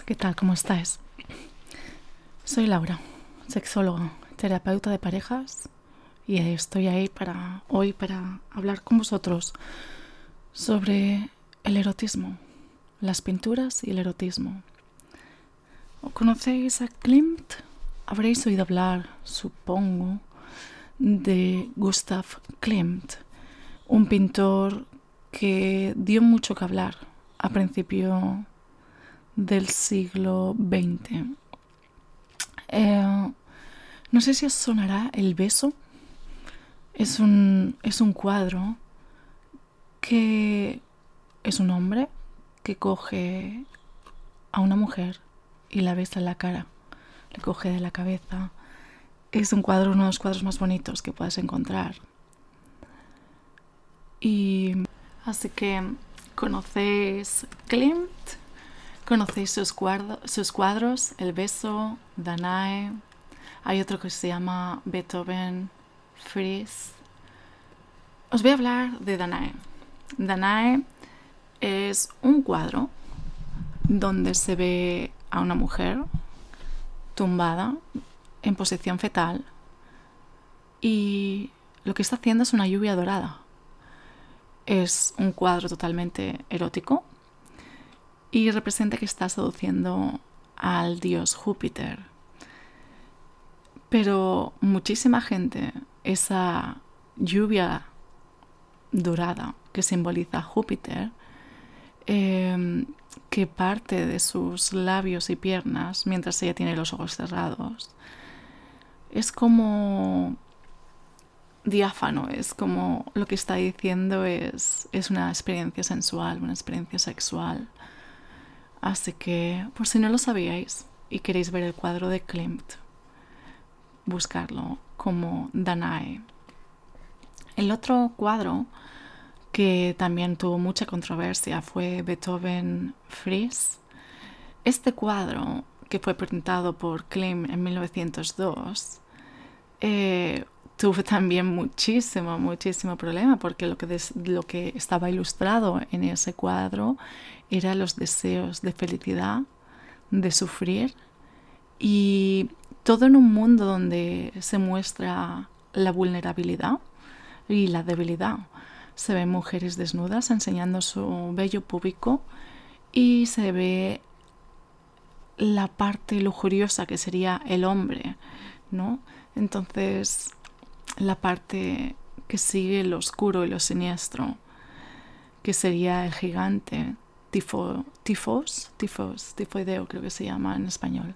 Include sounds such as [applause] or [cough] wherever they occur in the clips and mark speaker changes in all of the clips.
Speaker 1: ¿qué tal? ¿Cómo estáis? Soy Laura, sexóloga, terapeuta de parejas y estoy ahí para hoy para hablar con vosotros sobre el erotismo, las pinturas y el erotismo. ¿O conocéis a Klimt? Habréis oído hablar, supongo, de Gustav Klimt, un pintor que dio mucho que hablar a principio del siglo XX. Eh, no sé si os sonará El beso. Es un, es un cuadro que es un hombre que coge a una mujer y la besa en la cara, le coge de la cabeza. Es un cuadro, uno de los cuadros más bonitos que puedes encontrar. Y así que conocéis Klimt, conocéis sus, sus cuadros, El beso, Danae. Hay otro que se llama Beethoven Fries. Os voy a hablar de Danae. Danae es un cuadro donde se ve a una mujer tumbada en posición fetal y lo que está haciendo es una lluvia dorada. Es un cuadro totalmente erótico y representa que está seduciendo al dios Júpiter. Pero muchísima gente, esa lluvia dorada que simboliza Júpiter, em, que parte de sus labios y piernas mientras ella tiene los ojos cerrados, es como diáfano, es como lo que está diciendo es, es una experiencia sensual, una experiencia sexual. Así que, por si no lo sabíais y queréis ver el cuadro de Klimt, buscarlo como Danae. El otro cuadro que también tuvo mucha controversia fue Beethoven Fries. Este cuadro, que fue pintado por Klimt en 1902, eh, tuvo también muchísimo, muchísimo problema porque lo que, lo que estaba ilustrado en ese cuadro eran los deseos de felicidad, de sufrir y todo en un mundo donde se muestra la vulnerabilidad y la debilidad. Se ven mujeres desnudas enseñando su vello púbico y se ve la parte lujuriosa que sería el hombre, ¿no? Entonces, la parte que sigue lo oscuro y lo siniestro, que sería el gigante, tifo, tifos, tifos, tifoideo creo que se llama en español.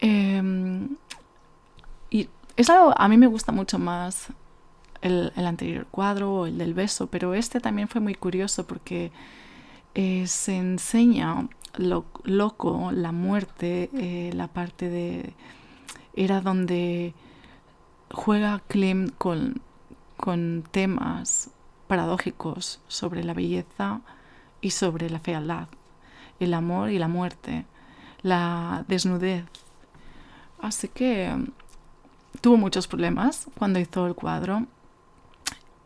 Speaker 1: Em, y es algo, a mí me gusta mucho más el, anterior cuadro o el del beso, pero este también fue muy curioso porque eh, se enseña lo loco, la muerte, eh, la parte de... Era donde juega Klimt con, con temas paradójicos sobre la belleza y sobre la fealdad, el amor y la muerte, la desnudez. Así que mm, tuvo muchos problemas cuando hizo el cuadro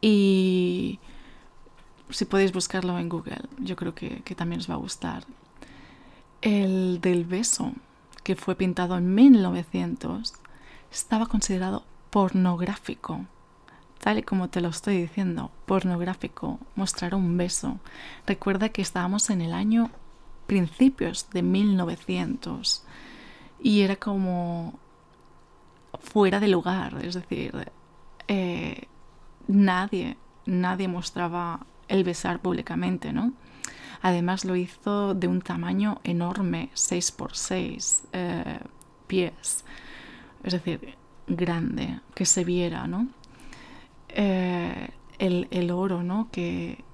Speaker 1: y si podéis buscarlo en Google, yo creo que, que también os va a gustar. El del beso, que fue pintado en 1900, estaba considerado pornográfico, tal y como te lo estoy diciendo, pornográfico, mostrar un beso. Recuerda que estábamos en el año principios de 1900 y era como fuera de lugar, es decir, eh, nadie, nadie mostraba el besar públicamente, ¿no? Además lo hizo de un tamaño enorme, 6 por 6 eh, pies. Es decir, grande que se viera, ¿no? Eh, el, oro, ¿no? Que,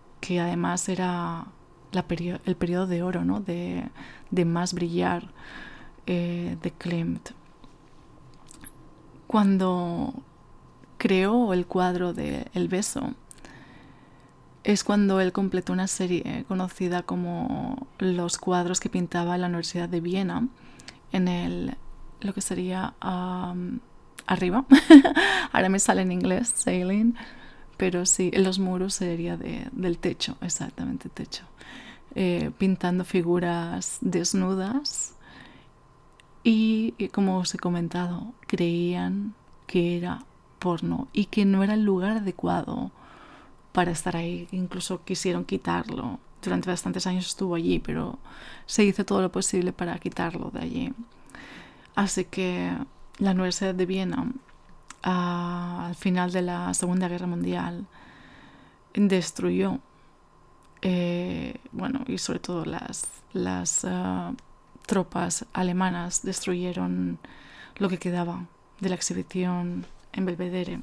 Speaker 1: además era el periodo de oro, ¿no? De, más brillar eh, de Klimt. Cuando creó el cuadro de El beso, es cuando él completó una serie conocida como los cuadros que pintaba en la Universidad de Viena en el lo que sería arriba. [laughs] Ahora me sale en inglés, sailing. Pero sí, los muros sería de, del techo, exactamente techo. eh, pintando figuras desnudas y, como os he comentado, creían que era porno y que no era el lugar adecuado para estar ahí. Incluso quisieron quitarlo. Durante bastantes años estuvo allí, pero se hizo todo lo posible para quitarlo de allí. Así que la Universidad de Viena, al final de la Segunda Guerra Mundial, destruyó, eh, bueno, y sobre todo las, las ah, tropas alemanas destruyeron lo que quedaba de la exhibición en Belvedere.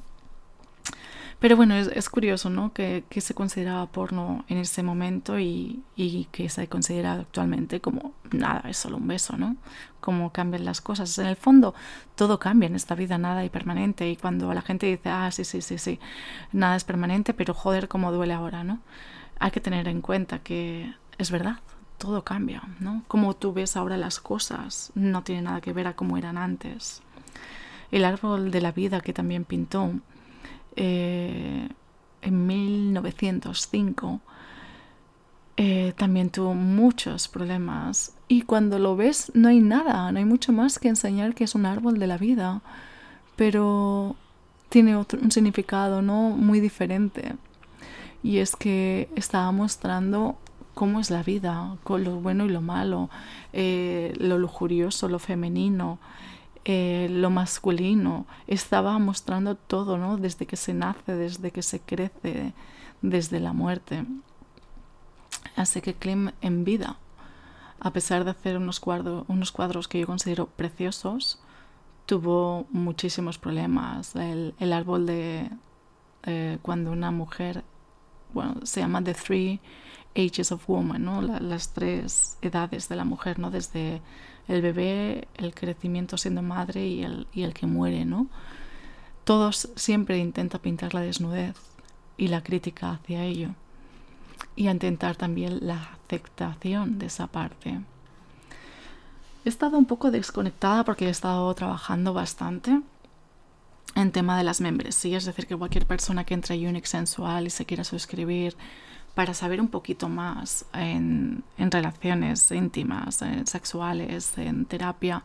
Speaker 1: Pero bueno, es, curioso, ¿no? Que, se consideraba porno en ese momento y, y, que se considera actualmente como nada, es solo un beso, ¿no? Cómo cambian las cosas. En el fondo, todo cambia en esta vida, nada es permanente. Y cuando la gente dice, ah, sí, sí, sí, sí, nada es permanente, pero joder, cómo duele ahora, ¿no? Hay que tener en cuenta que es verdad, todo cambia, ¿no? Como tú ves ahora las cosas no tiene nada que ver a cómo eran antes. El árbol de la vida que también pintó eh, en 1905 eh, también tuvo muchos problemas. Y cuando lo ves no hay nada, no hay mucho más que enseñar que es un árbol de la vida, pero tiene otro, un significado no muy diferente. Y es que estaba mostrando cómo es la vida, con lo bueno y lo malo, eh, lo lujurioso, lo femenino, eh, lo masculino, estaba mostrando todo, ¿no? Desde que se nace, desde que se crece, desde la muerte. Así que Klim en vida, a pesar de hacer unos, cuadros, unos cuadros que yo considero preciosos, tuvo muchísimos problemas. El, árbol de eh, cuando una mujer, bueno, se llama The Three Ages of Woman, ¿no? las tres edades de la mujer, ¿no? Desde el bebé, el crecimiento siendo madre y el, y el que muere, ¿no? Todos siempre intenta pintar la desnudez y la crítica hacia ello y a intentar también la aceptación de esa parte. He estado un poco desconectada porque he estado trabajando bastante en tema de las membresías, es decir, que cualquier persona que entre a Unix Sensual y se quiera suscribir para saber un poquito más en, relaciones íntimas, en sexuales, en terapia,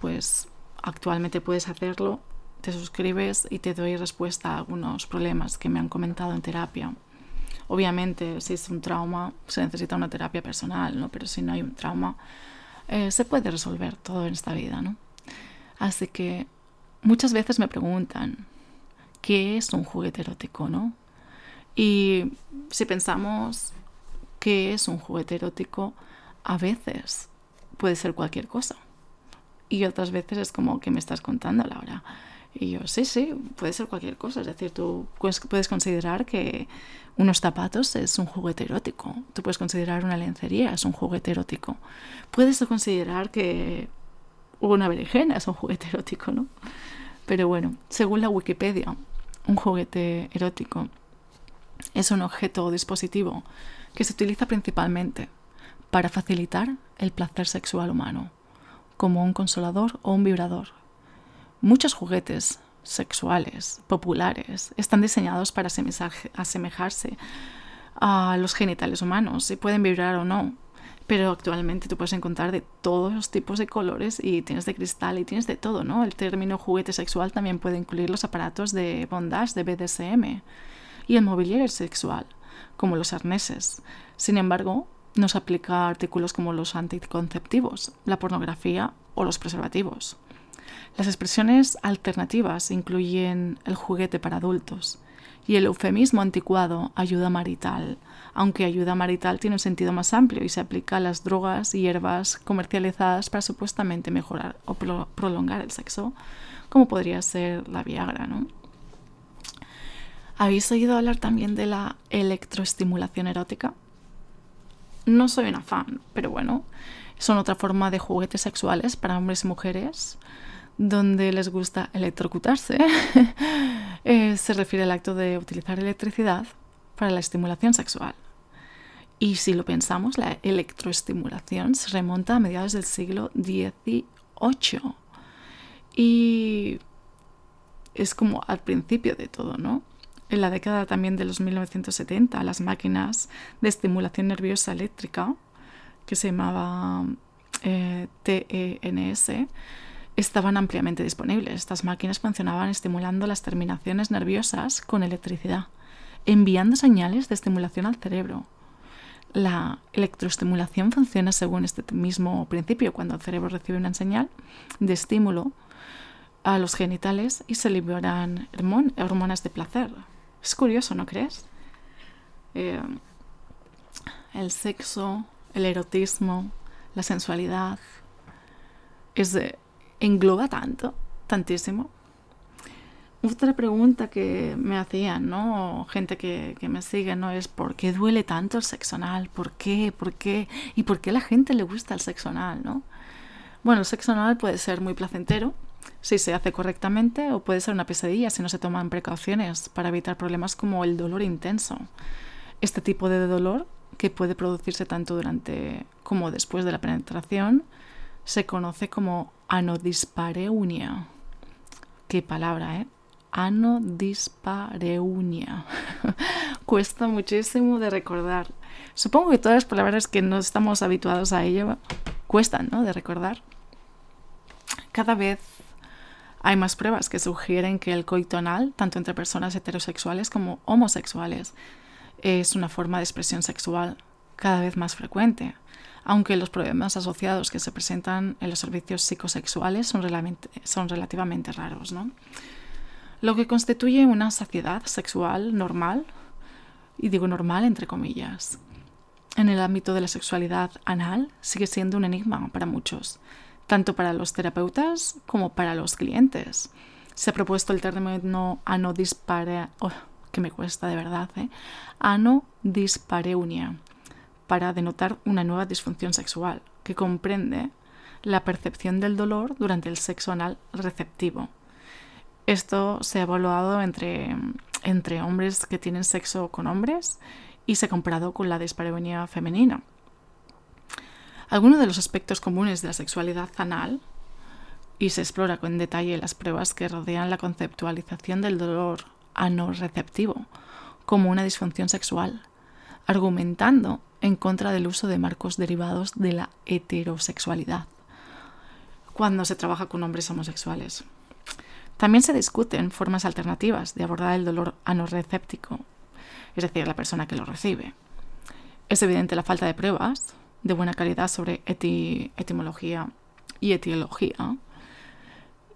Speaker 1: pues actualmente puedes hacerlo, te suscribes y te doy respuesta a algunos problemas que me han comentado en terapia. Obviamente, si es un trauma, se necesita una terapia personal, ¿no? Pero si no hay un trauma, eh, se puede resolver todo en esta vida, ¿no? Así que muchas veces me preguntan, ¿qué es un juguete erótico, no? Y si pensamos que es un juguete erótico, a veces puede ser cualquier cosa. Y otras veces es como que me estás contando, Laura. Y yo, sí, sí, puede ser cualquier cosa. Es decir, tú puedes considerar que unos zapatos es un juguete erótico. Tú puedes considerar una lencería es un juguete erótico. Puedes considerar que una berenjena es un juguete erótico, ¿no? Pero bueno, según la Wikipedia, un juguete erótico es un objeto o dispositivo que se utiliza principalmente para facilitar el placer sexual humano, como un consolador o un vibrador. Muchos juguetes sexuales populares están diseñados para asemejarse a los genitales humanos y pueden vibrar o no, pero actualmente tú puedes encontrar de todos los tipos de colores y tienes de cristal y tienes de todo, ¿no? El término juguete sexual también puede incluir los aparatos de bondage, de BDSM y el mobiliario sexual, como los arneses. Sin embargo, no se aplica a artículos como los anticonceptivos, la pornografía o los preservativos. Las expresiones alternativas incluyen el juguete para adultos y el eufemismo anticuado ayuda marital, aunque ayuda marital tiene un sentido más amplio y se aplica a las drogas y hierbas comercializadas para supuestamente mejorar o prolongar el sexo, como podría ser la Viagra, ¿no? ¿Habéis oído hablar también de la electroestimulación erótica? No soy una fan, pero bueno, son otra forma de juguetes sexuales para hombres y mujeres donde les gusta electrocutarse. [laughs] Eh, se refiere al acto de utilizar electricidad para la estimulación sexual. Y si lo pensamos, la electroestimulación se remonta a mediados del siglo XVIII. Y es como al principio de todo, ¿no? En la década también de los 1970, las máquinas de estimulación nerviosa eléctrica, que se llamaba eh, TENS, estaban ampliamente disponibles. Estas máquinas funcionaban estimulando las terminaciones nerviosas con electricidad, enviando señales de estimulación al cerebro. La electroestimulación funciona según este mismo principio. Cuando el cerebro recibe una señal de estímulo a los genitales y se liberan hormonas de placer. Es curioso, ¿no crees? Eh, el sexo, el erotismo, la sensualidad, es engloba tanto, tantísimo. Otra pregunta que me hacían, ¿no? Gente que, que, me sigue, ¿no? Es ¿por qué duele tanto el sexo anal? ¿Por qué? ¿Por qué? ¿Y por qué a la gente le gusta el sexo anal, no? Bueno, el sexo anal puede ser muy placentero si se hace correctamente o puede ser una pesadilla si no se toman precauciones para evitar problemas como el dolor intenso. Este tipo de dolor, que puede producirse tanto durante como después de la penetración, se conoce como anodispareunia. Qué palabra, ¿eh? Anodispareunia. [laughs] Cuesta muchísimo de recordar. Supongo que todas las palabras que no estamos habituados a ello cuestan, ¿no? De recordar. Cada vez hay más pruebas que sugieren que el coito anal, tanto entre personas heterosexuales como homosexuales, es una forma de expresión sexual cada vez más frecuente aunque los problemas asociados que se presentan en los servicios psicosexuales son, relativamente raros. Lo que constituye una saciedad sexual normal, y digo normal entre comillas, en el ámbito de la sexualidad anal sigue siendo un enigma para muchos, tanto para los terapeutas como para los clientes. Se ha propuesto el término anodispare... Oh, que me cuesta de verdad, ¿eh? Para denotar una nueva disfunción sexual que comprende la percepción del dolor durante el sexo anal receptivo. Esto se ha evaluado entre, entre hombres que tienen sexo con hombres y se ha comparado con la dispareunia femenina. Algunos de los aspectos comunes de la sexualidad anal y se explora con detalle las pruebas que rodean la conceptualización del dolor anorreceptivo como una disfunción sexual, argumentando en contra del uso de marcos derivados de la heterosexualidad cuando se trabaja con hombres homosexuales. También se discuten formas alternativas de abordar el dolor anorrecéptico, es decir, la persona que lo recibe. Es evidente la falta de pruebas de buena calidad sobre etimología y etiología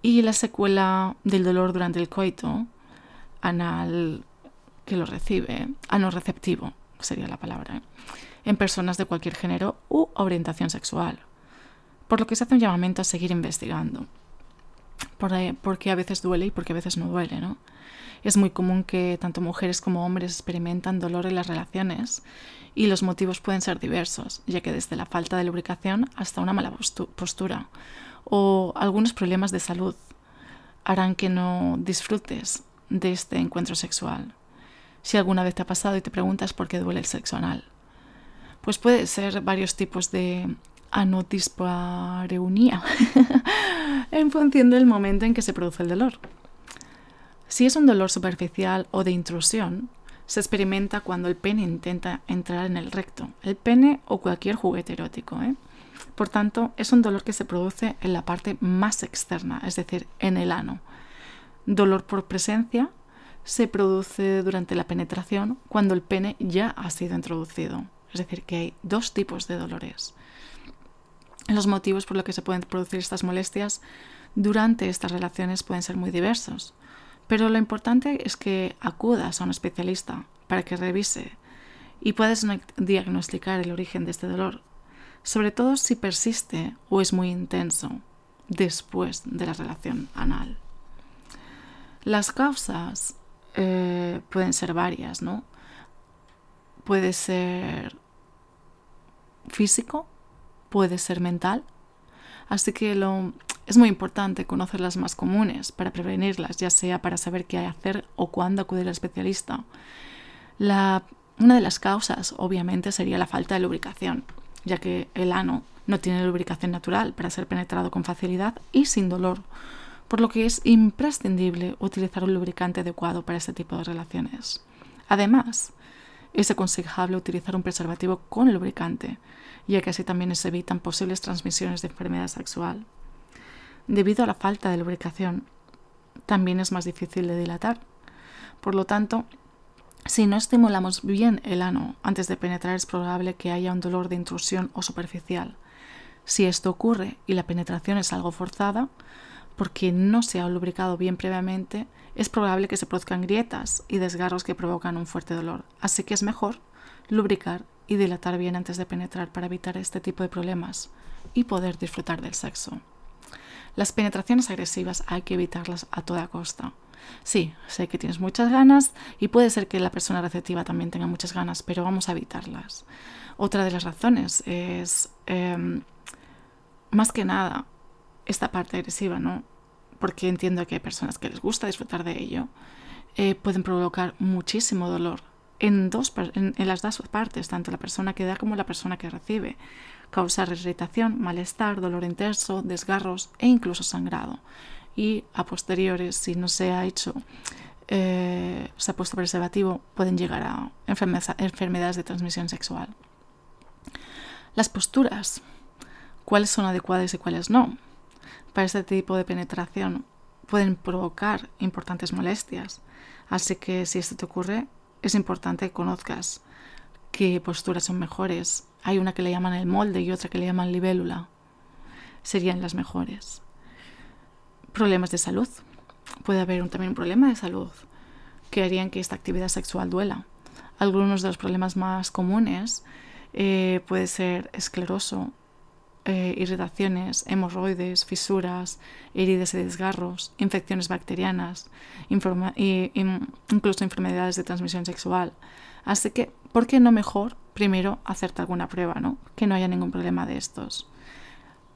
Speaker 1: y la secuela del dolor durante el coito anal que lo recibe, anorreceptivo sería la palabra. en personas de cualquier género u orientación sexual, por lo que se hace un llamamiento a seguir investigando, porque a veces duele y porque a veces no duele, ¿no? Es muy común que tanto mujeres como hombres experimentan dolor en las relaciones y los motivos pueden ser diversos, ya que desde la falta de lubricación hasta una mala postura o algunos problemas de salud harán que no disfrutes de este encuentro sexual. Si alguna vez te ha pasado y te preguntas por qué duele el sexo anal, pues puede ser varios tipos de anotispareunia [laughs] en función del momento en que se produce el dolor. Si es un dolor superficial o de intrusión, se experimenta cuando el pene intenta entrar en el recto, el pene o cualquier juguete erótico. ¿eh? Por tanto, es un dolor que se produce en la parte más externa, es decir, en el ano. Dolor por presencia se produce durante la penetración cuando el pene ya ha sido introducido. Es decir, que hay dos tipos de dolores. Los motivos por los que se pueden producir estas molestias durante estas relaciones pueden ser muy diversos, pero lo importante es que acudas a un especialista para que revise y puedas diagnosticar el origen de este dolor, sobre todo si persiste o es muy intenso después de la relación anal. Las causas eh, pueden ser varias, ¿no? Puede ser físico, puede ser mental. Así que lo, es muy importante conocer las más comunes para prevenirlas, ya sea para saber qué hacer o cuándo acudir al especialista. Una de las causas, obviamente, sería la falta de lubricación, ya que el ano no tiene lubricación natural para ser penetrado con facilidad y sin dolor, por lo que es imprescindible utilizar un lubricante adecuado para este tipo de relaciones. Además, es aconsejable utilizar un preservativo con lubricante, ya que así también se evitan posibles transmisiones de enfermedad sexual. Debido a la falta de lubricación, también es más difícil de dilatar. Por lo tanto, si no estimulamos bien el ano antes de penetrar es probable que haya un dolor de intrusión o superficial. Si esto ocurre y la penetración es algo forzada, porque no se ha lubricado bien previamente, es probable que se produzcan grietas y desgarros que provocan un fuerte dolor. Así que es mejor lubricar y dilatar bien antes de penetrar para evitar este tipo de problemas y poder disfrutar del sexo. Las penetraciones agresivas hay que evitarlas a toda costa. Sí, sé que tienes muchas ganas y puede ser que la persona receptiva también tenga muchas ganas, pero vamos a evitarlas. Otra de las razones es, em, más que nada, esta parte agresiva, ¿no? Porque entiendo que hay personas que les gusta disfrutar de ello, eh, pueden provocar muchísimo dolor en, las dos partes, tanto la persona que da como la persona que recibe. Causar irritación, malestar, dolor intenso, desgarros e incluso sangrado. Y a posteriores, si no se ha hecho, eh, se ha puesto preservativo, pueden llegar a enfermedades de transmisión sexual. Las posturas, cuáles son adecuadas y cuáles no. Para este tipo de penetración pueden provocar importantes molestias, así que si esto te ocurre, es importante que conozcas qué posturas son mejores. Hay una que le llaman el molde y otra que le llaman libélula. Serían las mejores. Problemas de salud. Puede haber también un problema de salud que harían que esta actividad sexual duela. Algunos de los problemas más comunes eh, puede ser escleroso, eh, irritaciones, hemorroides, fisuras, heridas y desgarros, infecciones bacterianas, y, incluso enfermedades de transmisión sexual. Así que, ¿por qué no mejor primero hacerte alguna prueba, ¿no? Que no haya ningún problema de estos.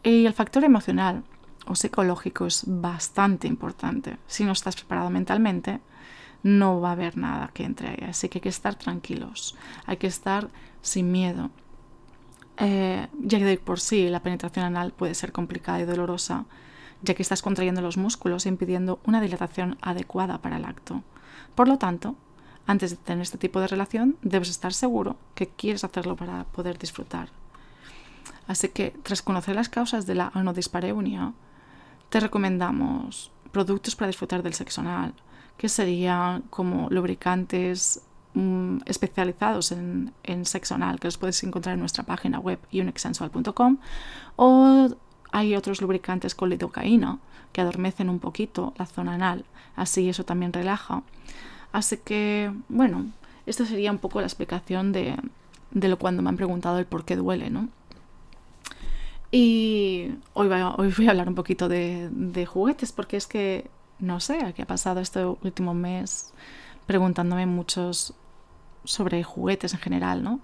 Speaker 1: Y el factor emocional o psicológico es bastante importante. Si no estás preparado mentalmente, no va a haber nada que entre ahí. Así que hay que estar tranquilos, hay que estar sin miedo, eh, ya que por sí la penetración anal puede ser complicada y dolorosa, ya que estás contrayendo los músculos e impidiendo una dilatación adecuada para el acto. Por lo tanto, antes de tener este tipo de relación, debes estar seguro que quieres hacerlo para poder disfrutar. Así que, tras conocer las causas de la anodispareunia, te recomendamos productos para disfrutar del sexo anal, que serían como lubricantes, Mm, especializados en, sexo anal que los puedes encontrar en nuestra página web unixsensual.com o hay otros lubricantes con lidocaína que adormecen un poquito la zona anal, así eso también relaja. Así que, bueno, esta sería un poco la explicación de, lo cuando me han preguntado el por qué duele, ¿no? Y hoy voy, a, hoy voy a hablar un poquito de, de juguetes porque es que, no sé, qué ha pasado este último mes preguntándome muchos sobre juguetes en general, ¿no?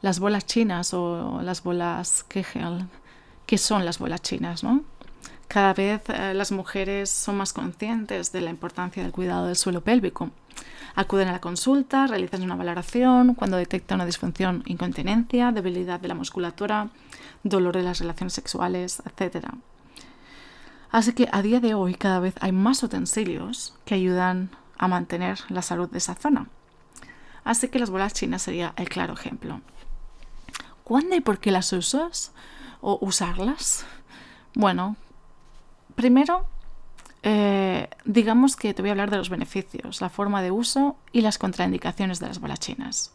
Speaker 1: Las bolas chinas o las bolas Kegel, ¿qué son las bolas chinas, no? Cada vez eh, las mujeres son más conscientes de la importancia del cuidado del suelo pélvico. Acuden a la consulta, realizan una valoración cuando detectan una disfunción, incontinencia, debilidad de la musculatura, dolor de las relaciones sexuales, etc. Así que a día de hoy cada vez hay más utensilios que ayudan a mantener la salud de esa zona. Así que las bolas chinas sería el claro ejemplo. ¿Cuándo y por qué las usas? ¿O usarlas? Bueno, primero, eh, digamos que te voy a hablar de los beneficios, la forma de uso y las contraindicaciones de las bolas chinas.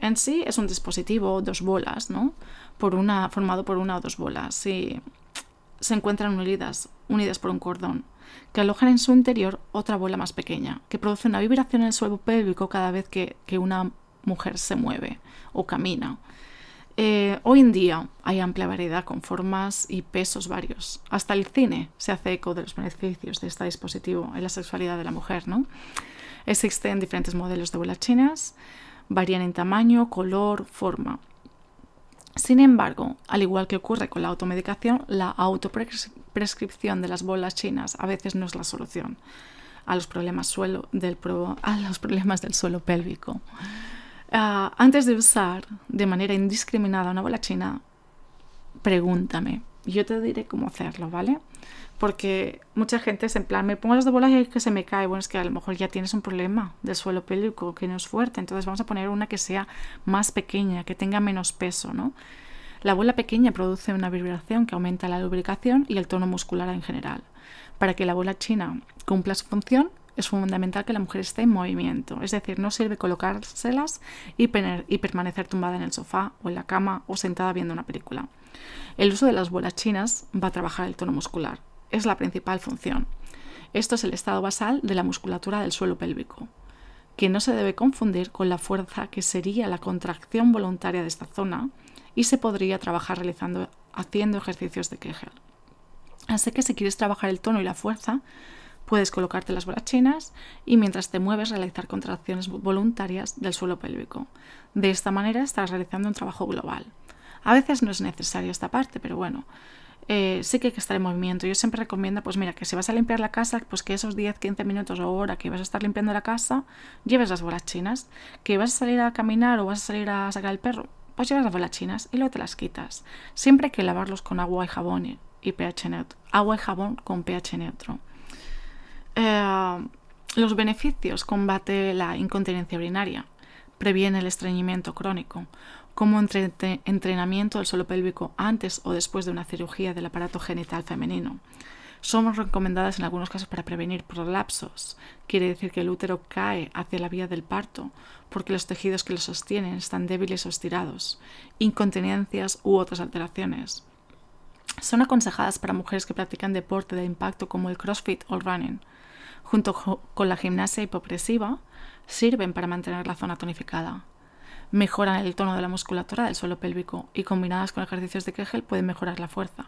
Speaker 1: En sí es un dispositivo, dos bolas, ¿no? Por una, formado por una o dos bolas. Y se encuentran unidas, unidas por un cordón que alojan en su interior otra bola más pequeña, que produce una vibración en el suelo pélvico cada vez que, una mujer se mueve o camina. Eh, hoy en día hay amplia variedad con formas y pesos varios. Hasta el cine se hace eco de los beneficios de este dispositivo en la sexualidad de la mujer. ¿no? Existen diferentes modelos de bolas chinas, varían en tamaño, color, forma. Sin embargo, al igual que ocurre con la automedicación, la autoprescripción de las bolas chinas a veces no es la solución a los problemas, suelo del, a los problemas del suelo pélvico. Ah, antes de usar de manera indiscriminada una bola china, pregúntame. Yo te diré cómo hacerlo, ¿vale? Porque mucha gente es en plan, me pongo las de bolas y que se me cae. Bueno, es que a lo mejor ya tienes un problema del suelo pélvico que no es fuerte. Entonces vamos a poner una que sea más pequeña, que tenga menos peso, ¿no? La bola pequeña produce una vibración que aumenta la lubricación y el tono muscular en general. Para que la bola china cumpla su función, es fundamental que la mujer esté en movimiento, es decir, no sirve colocárselas y, permanecer tumbada en el sofá o en la cama o sentada viendo una película. El uso de las bolas chinas va a trabajar el tono muscular, es la principal función. Esto es el estado basal de la musculatura del suelo pélvico, que no se debe confundir con la fuerza que sería la contracción voluntaria de esta zona y se podría trabajar realizando, haciendo ejercicios de Kegel. Así que si quieres trabajar el tono y la fuerza, Puedes colocarte las bolas chinas y mientras te mueves realizar contracciones voluntarias del suelo pélvico. De esta manera estás realizando un trabajo global. A veces no es necesario esta parte, pero bueno, eh, sí que hay que estar en movimiento. Yo siempre recomiendo, pues mira, que si vas a limpiar la casa, pues que esos 10, 15 minutos o hora que vas a estar limpiando la casa, lleves las bolas chinas. Que vas a salir a caminar o vas a salir a sacar el perro, pues llevas las bolas chinas y luego te las quitas. Siempre hay que lavarlos con agua y jabón y pH neutro. Agua y jabón con pH neutro. Eh, los beneficios combate la incontinencia urinaria, previene el estreñimiento crónico, como entrenamiento del suelo pélvico antes o después de una cirugía del aparato genital femenino. Son recomendadas en algunos casos para prevenir prolapsos. Quiere decir que el útero cae hacia la vía del parto porque los tejidos que lo sostienen están débiles o estirados, incontinencias u otras alteraciones. Son aconsejadas para mujeres que practican deporte de impacto como el CrossFit o el running junto con la gimnasia hipopresiva, sirven para mantener la zona tonificada. Mejoran el tono de la musculatura del suelo pélvico y combinadas con ejercicios de Kegel pueden mejorar la fuerza.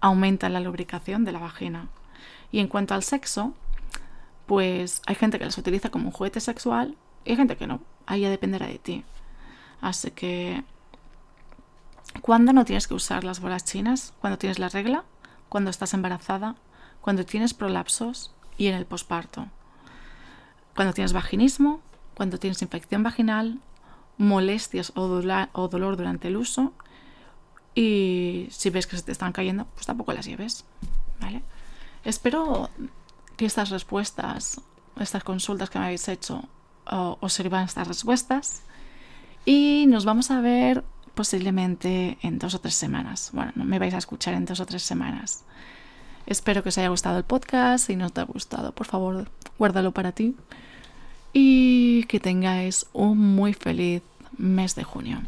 Speaker 1: Aumentan la lubricación de la vagina. Y en cuanto al sexo, pues hay gente que las utiliza como un juguete sexual y hay gente que no. Ahí ya dependerá de ti. Así que, ¿cuándo no tienes que usar las bolas chinas? Cuando tienes la regla, cuando estás embarazada, cuando tienes prolapsos, y en el posparto. Cuando tienes vaginismo, cuando tienes infección vaginal, molestias o, dolor durante el uso y si ves que se te están cayendo, pues tampoco las lleves. ¿vale? Espero que estas respuestas, estas consultas que me habéis hecho, os sirvan estas respuestas y nos vamos a ver posiblemente en dos o tres semanas. Bueno, no me vais a escuchar en dos o tres semanas. Espero que os haya gustado el podcast. Si no te ha gustado, por favor, guárdalo para ti. Y que tengáis un muy feliz mes de junio.